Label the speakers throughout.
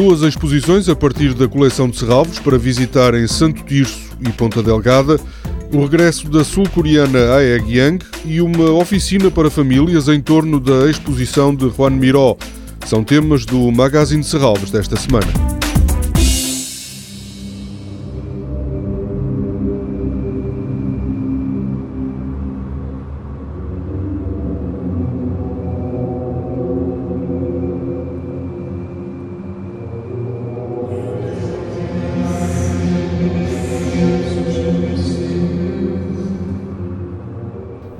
Speaker 1: duas exposições a partir da coleção de Serralvos para visitar em Santo Tirso e Ponta Delgada, o regresso da sul-coreana Aeg e uma oficina para famílias em torno da exposição de Juan Miró. São temas do Magazine de Serralves desta semana.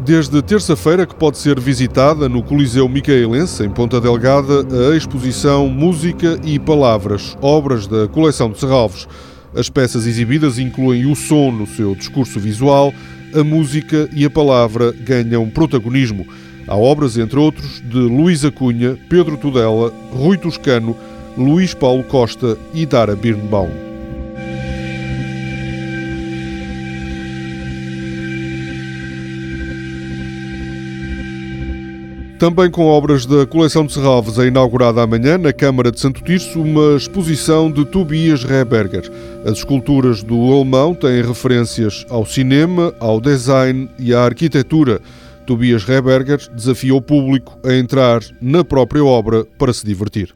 Speaker 1: Desde terça-feira que pode ser visitada no Coliseu Micaelense, em Ponta Delgada, a exposição Música e Palavras, obras da coleção de Serralves. As peças exibidas incluem o som no seu discurso visual, a música e a palavra ganham protagonismo. Há obras, entre outros, de Luísa Cunha, Pedro Tudela, Rui Toscano, Luís Paulo Costa e Dara Birnbaum. Também com obras da coleção de Serralves é inaugurada amanhã, na Câmara de Santo Tirso, uma exposição de Tobias Reberger. As esculturas do alemão têm referências ao cinema, ao design e à arquitetura. Tobias Reberger desafia o público a entrar na própria obra para se divertir.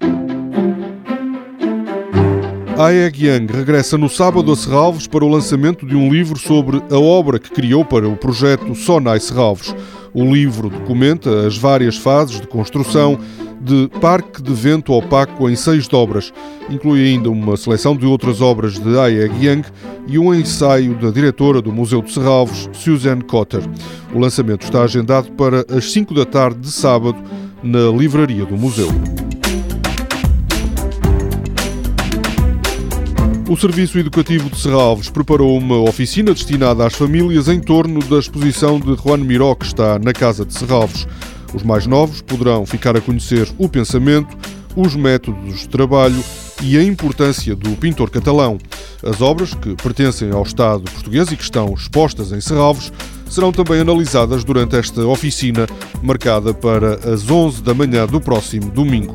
Speaker 1: Aeg Yang regressa no sábado a Serralves para o lançamento de um livro sobre a obra que criou para o projeto Sonai Serralves. O livro documenta as várias fases de construção de Parque de Vento Opaco em seis dobras. Inclui ainda uma seleção de outras obras de Aeg Yang e um ensaio da diretora do Museu de Serralves, Suzanne Cotter. O lançamento está agendado para as 5 da tarde de sábado na livraria do museu. O Serviço Educativo de Serralves preparou uma oficina destinada às famílias em torno da exposição de Juan Miró, que está na Casa de Serralves. Os mais novos poderão ficar a conhecer o pensamento, os métodos de trabalho e a importância do pintor catalão. As obras, que pertencem ao Estado português e que estão expostas em Serralves, serão também analisadas durante esta oficina, marcada para as 11 da manhã do próximo domingo.